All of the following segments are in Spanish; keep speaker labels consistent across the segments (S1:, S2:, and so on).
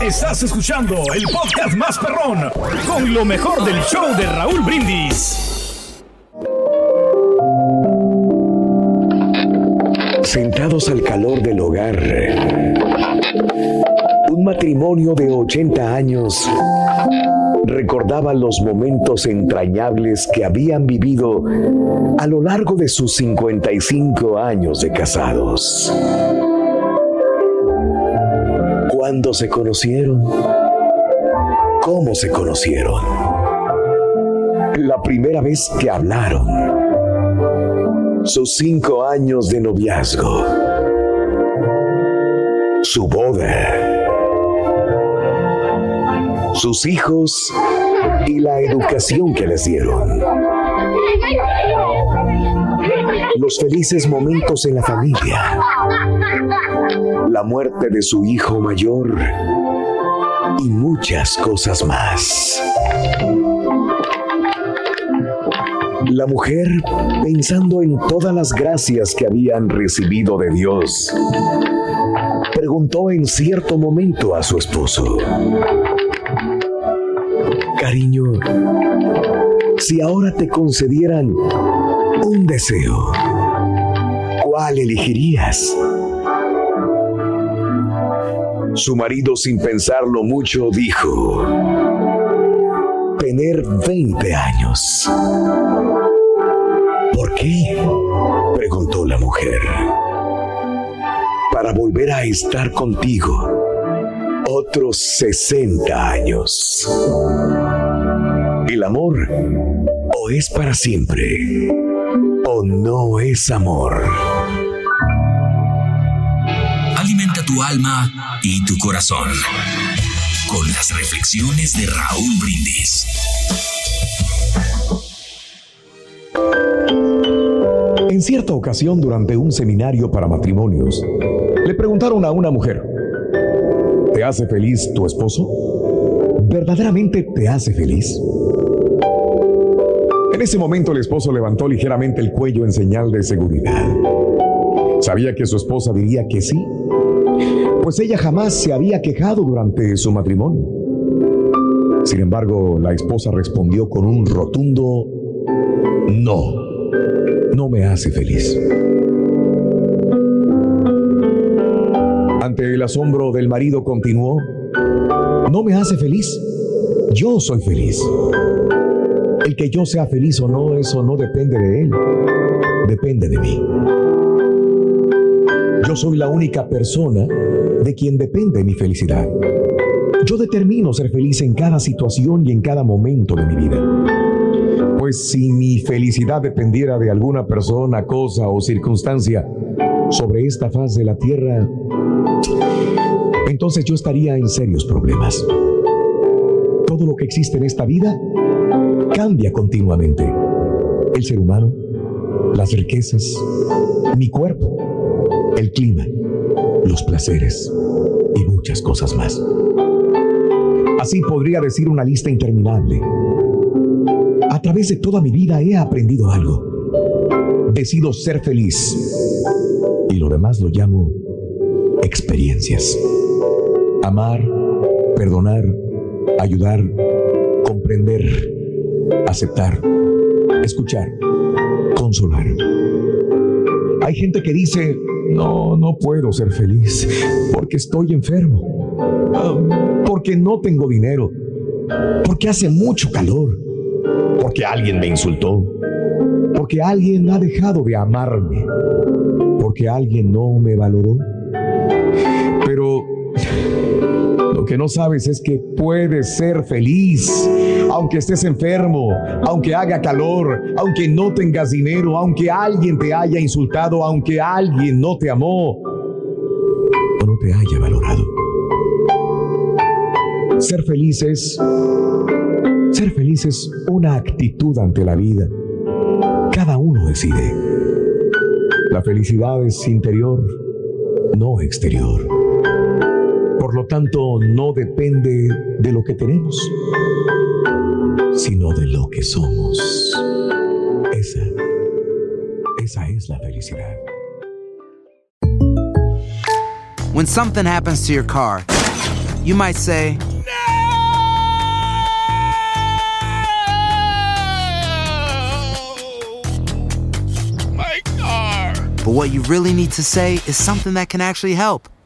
S1: Estás escuchando el podcast más perrón con lo mejor del show de Raúl Brindis.
S2: Sentados al calor del hogar, un matrimonio de 80 años recordaba los momentos entrañables que habían vivido a lo largo de sus 55 años de casados. ¿Cuándo se conocieron? ¿Cómo se conocieron? La primera vez que hablaron. Sus cinco años de noviazgo. Su boda. Sus hijos y la educación que les dieron. Los felices momentos en la familia. La muerte de su hijo mayor y muchas cosas más. La mujer, pensando en todas las gracias que habían recibido de Dios, preguntó en cierto momento a su esposo, Cariño, si ahora te concedieran un deseo, ¿cuál elegirías? Su marido, sin pensarlo mucho, dijo, tener 20 años. ¿Por qué? preguntó la mujer. Para volver a estar contigo otros 60 años. El amor o es para siempre o no es amor.
S3: Tu alma y tu corazón con las reflexiones de Raúl Brindis.
S2: En cierta ocasión, durante un seminario para matrimonios, le preguntaron a una mujer, ¿te hace feliz tu esposo? ¿Verdaderamente te hace feliz? En ese momento el esposo levantó ligeramente el cuello en señal de seguridad. Sabía que su esposa diría que sí, pues ella jamás se había quejado durante su matrimonio. Sin embargo, la esposa respondió con un rotundo no, no me hace feliz. Ante el asombro del marido continuó, no me hace feliz, yo soy feliz. El que yo sea feliz o no, eso no depende de él, depende de mí. Yo soy la única persona de quien depende mi felicidad. Yo determino ser feliz en cada situación y en cada momento de mi vida. Pues si mi felicidad dependiera de alguna persona, cosa o circunstancia sobre esta faz de la tierra, entonces yo estaría en serios problemas. Todo lo que existe en esta vida cambia continuamente. El ser humano, las riquezas, mi cuerpo, el clima, los placeres y muchas cosas más. Así podría decir una lista interminable. A través de toda mi vida he aprendido algo. Decido ser feliz. Y lo demás lo llamo experiencias. Amar, perdonar, ayudar, comprender, aceptar, escuchar, consolar. Hay gente que dice, no, no puedo ser feliz porque estoy enfermo, porque no tengo dinero, porque hace mucho calor, porque alguien me insultó, porque alguien ha dejado de amarme, porque alguien no me valoró. Que no sabes es que puedes ser feliz, aunque estés enfermo, aunque haga calor, aunque no tengas dinero, aunque alguien te haya insultado, aunque alguien no te amó o no te haya valorado. Ser feliz es ser feliz es una actitud ante la vida. Cada uno decide. La felicidad es interior, no exterior. Por lo tanto, no depende de lo que tenemos, sino de lo que somos. Esa, esa es la felicidad.
S4: When something happens to your car, you might say, no!
S5: My car.
S4: but what you really need to say is something that can actually help.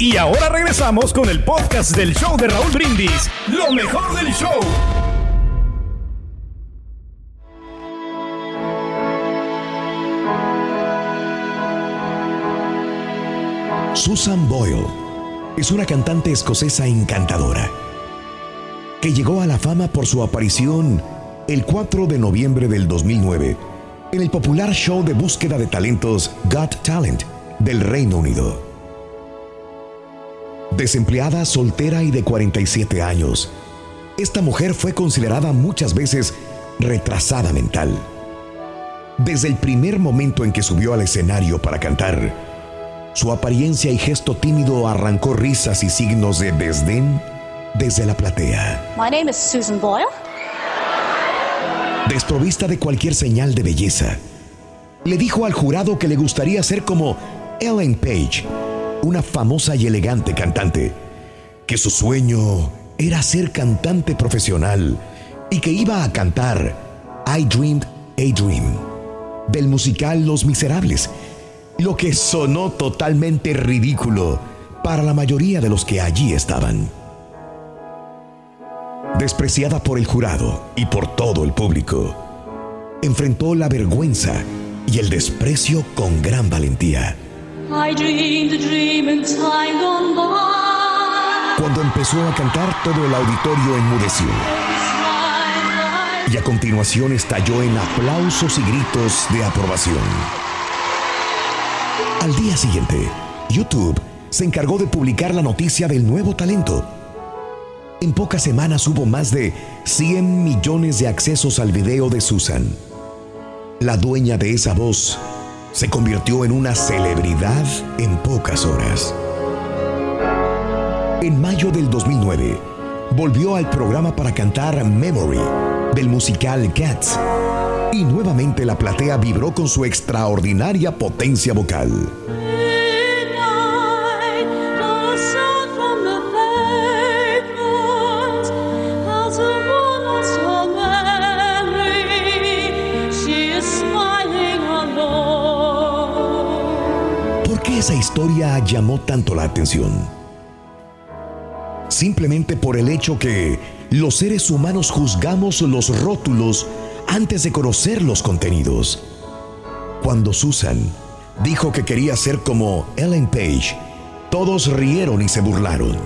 S1: Y ahora regresamos con el podcast del show de Raúl Brindis. Lo mejor del show.
S2: Susan Boyle es una cantante escocesa encantadora que llegó a la fama por su aparición el 4 de noviembre del 2009 en el popular show de búsqueda de talentos Got Talent del Reino Unido. Desempleada, soltera y de 47 años, esta mujer fue considerada muchas veces retrasada mental. Desde el primer momento en que subió al escenario para cantar, su apariencia y gesto tímido arrancó risas y signos de desdén desde la platea.
S6: My name is Susan Boyle.
S2: Desprovista de cualquier señal de belleza, le dijo al jurado que le gustaría ser como Ellen Page, una famosa y elegante cantante, que su sueño era ser cantante profesional y que iba a cantar I Dreamed a Dream del musical Los Miserables, lo que sonó totalmente ridículo para la mayoría de los que allí estaban. Despreciada por el jurado y por todo el público, enfrentó la vergüenza y el desprecio con gran valentía. Cuando empezó a cantar, todo el auditorio enmudeció y a continuación estalló en aplausos y gritos de aprobación. Al día siguiente, YouTube se encargó de publicar la noticia del nuevo talento. En pocas semanas hubo más de 100 millones de accesos al video de Susan. La dueña de esa voz se convirtió en una celebridad en pocas horas. En mayo del 2009, volvió al programa para cantar Memory del musical Cats y nuevamente la platea vibró con su extraordinaria potencia vocal. Esa historia llamó tanto la atención? Simplemente por el hecho que los seres humanos juzgamos los rótulos antes de conocer los contenidos. Cuando Susan dijo que quería ser como Ellen Page, todos rieron y se burlaron.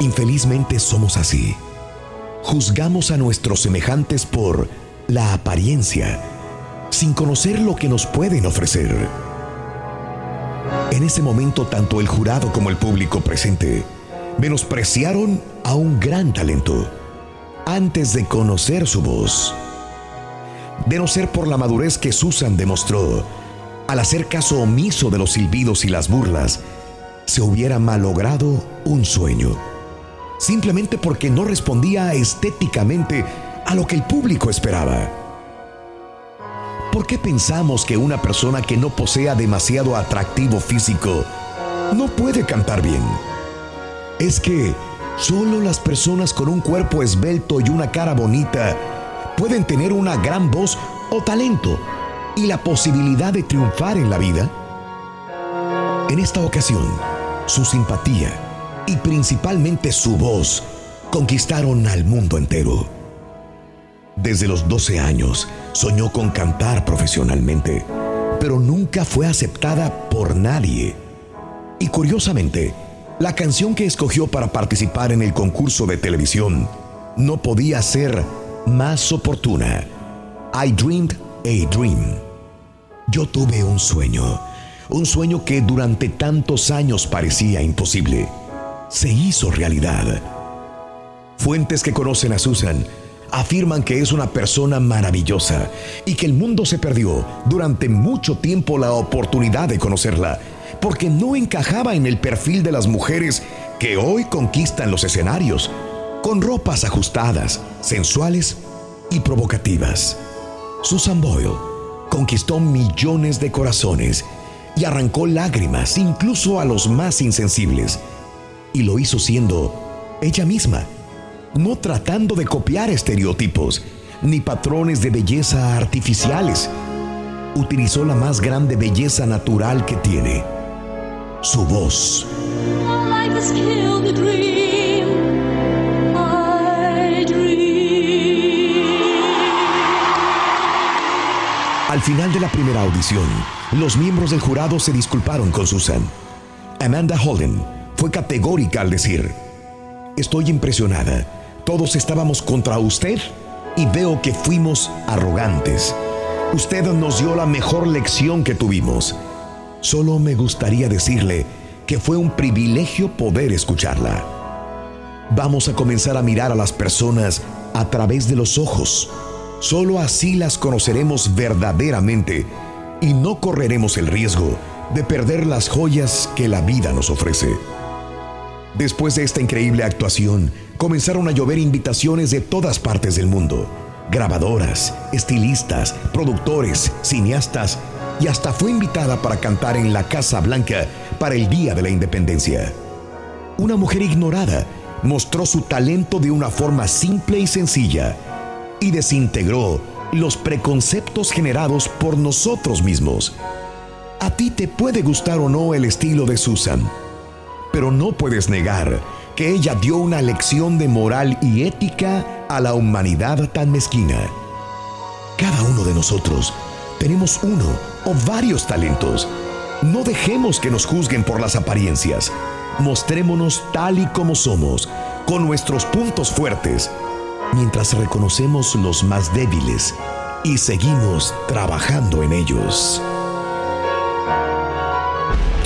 S2: Infelizmente somos así. Juzgamos a nuestros semejantes por la apariencia, sin conocer lo que nos pueden ofrecer. En ese momento, tanto el jurado como el público presente menospreciaron a un gran talento antes de conocer su voz. De no ser por la madurez que Susan demostró, al hacer caso omiso de los silbidos y las burlas, se hubiera malogrado un sueño, simplemente porque no respondía estéticamente a lo que el público esperaba. ¿Por qué pensamos que una persona que no posea demasiado atractivo físico no puede cantar bien? Es que solo las personas con un cuerpo esbelto y una cara bonita pueden tener una gran voz o talento y la posibilidad de triunfar en la vida. En esta ocasión, su simpatía y principalmente su voz conquistaron al mundo entero. Desde los 12 años soñó con cantar profesionalmente, pero nunca fue aceptada por nadie. Y curiosamente, la canción que escogió para participar en el concurso de televisión no podía ser más oportuna. I dreamed a dream. Yo tuve un sueño un sueño que durante tantos años parecía imposible, se hizo realidad. Fuentes que conocen a Susan afirman que es una persona maravillosa y que el mundo se perdió durante mucho tiempo la oportunidad de conocerla, porque no encajaba en el perfil de las mujeres que hoy conquistan los escenarios, con ropas ajustadas, sensuales y provocativas. Susan Boyle conquistó millones de corazones y arrancó lágrimas incluso a los más insensibles. Y lo hizo siendo ella misma, no tratando de copiar estereotipos ni patrones de belleza artificiales. Utilizó la más grande belleza natural que tiene, su voz. Al final de la primera audición, los miembros del jurado se disculparon con Susan. Amanda Holden fue categórica al decir, estoy impresionada, todos estábamos contra usted y veo que fuimos arrogantes. Usted nos dio la mejor lección que tuvimos. Solo me gustaría decirle que fue un privilegio poder escucharla. Vamos a comenzar a mirar a las personas a través de los ojos Solo así las conoceremos verdaderamente y no correremos el riesgo de perder las joyas que la vida nos ofrece. Después de esta increíble actuación, comenzaron a llover invitaciones de todas partes del mundo. Grabadoras, estilistas, productores, cineastas y hasta fue invitada para cantar en la Casa Blanca para el Día de la Independencia. Una mujer ignorada mostró su talento de una forma simple y sencilla y desintegró los preconceptos generados por nosotros mismos. A ti te puede gustar o no el estilo de Susan, pero no puedes negar que ella dio una lección de moral y ética a la humanidad tan mezquina. Cada uno de nosotros tenemos uno o varios talentos. No dejemos que nos juzguen por las apariencias. Mostrémonos tal y como somos, con nuestros puntos fuertes mientras reconocemos los más débiles y seguimos trabajando en ellos.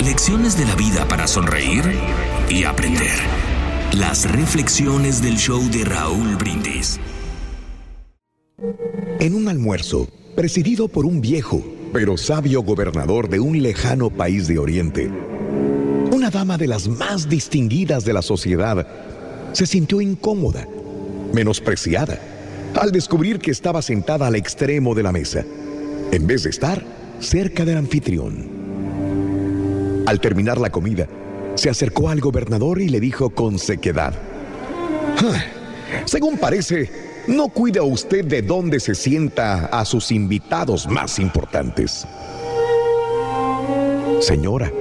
S3: Lecciones de la vida para sonreír y aprender. Las reflexiones del show de Raúl Brindis.
S2: En un almuerzo, presidido por un viejo pero sabio gobernador de un lejano país de Oriente, una dama de las más distinguidas de la sociedad se sintió incómoda menospreciada, al descubrir que estaba sentada al extremo de la mesa, en vez de estar cerca del anfitrión. Al terminar la comida, se acercó al gobernador y le dijo con sequedad, según parece, no cuida usted de dónde se sienta a sus invitados más importantes. Señora,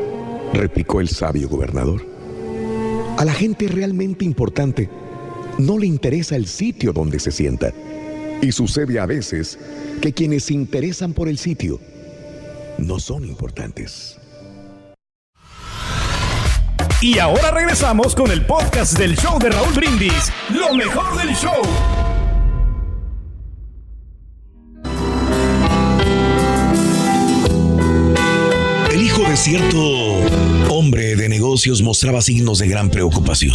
S2: replicó el sabio gobernador, a la gente realmente importante no le interesa el sitio donde se sienta. Y sucede a veces que quienes se interesan por el sitio no son importantes.
S1: Y ahora regresamos con el podcast del show de Raúl Brindis, lo mejor del show.
S2: El hijo de cierto hombre de negocios mostraba signos de gran preocupación.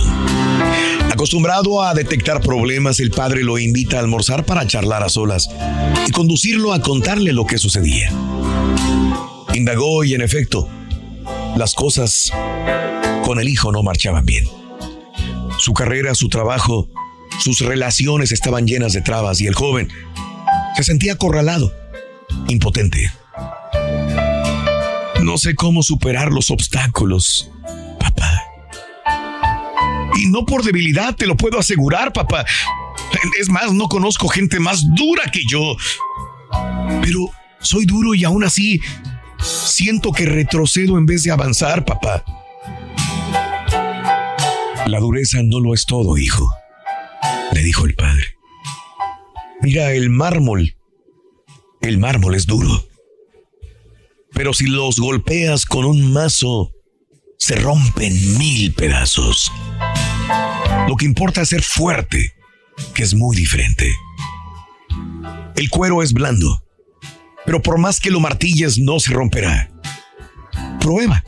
S2: Acostumbrado a detectar problemas, el padre lo invita a almorzar para charlar a solas y conducirlo a contarle lo que sucedía. Indagó y en efecto, las cosas con el hijo no marchaban bien. Su carrera, su trabajo, sus relaciones estaban llenas de trabas y el joven se sentía acorralado, impotente. No sé cómo superar los obstáculos, papá. Y no por debilidad, te lo puedo asegurar, papá. Es más, no conozco gente más dura que yo. Pero soy duro y aún así siento que retrocedo en vez de avanzar, papá. La dureza no lo es todo, hijo, le dijo el padre. Mira, el mármol, el mármol es duro. Pero si los golpeas con un mazo, se rompen mil pedazos. Lo que importa es ser fuerte, que es muy diferente. El cuero es blando, pero por más que lo martilles no se romperá. Prueba.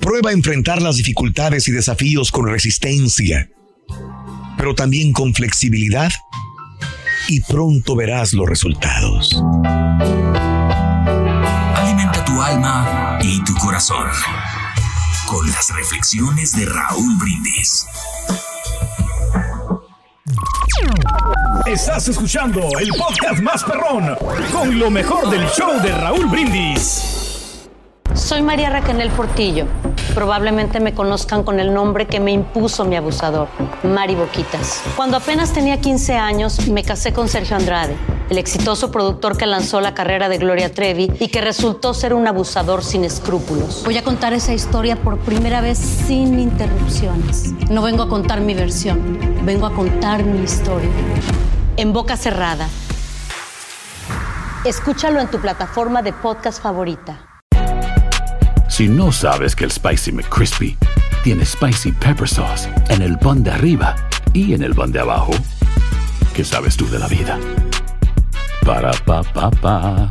S2: Prueba a enfrentar las dificultades y desafíos con resistencia, pero también con flexibilidad y pronto verás los resultados
S3: tu alma y tu corazón. Con las reflexiones de Raúl Brindis.
S1: Estás escuchando el podcast más perrón con lo mejor del show de Raúl Brindis.
S7: Soy María Raquel Portillo. Probablemente me conozcan con el nombre que me impuso mi abusador, Mari Boquitas. Cuando apenas tenía 15 años, me casé con Sergio Andrade, el exitoso productor que lanzó la carrera de Gloria Trevi y que resultó ser un abusador sin escrúpulos. Voy a contar esa historia por primera vez sin interrupciones. No vengo a contar mi versión, vengo a contar mi historia. En boca cerrada. Escúchalo en tu plataforma de podcast favorita.
S8: Si no sabes que el Spicy McCrispy tiene Spicy Pepper Sauce en el pan de arriba y en el pan de abajo, ¿qué sabes tú de la vida? Para, pa, pa, pa.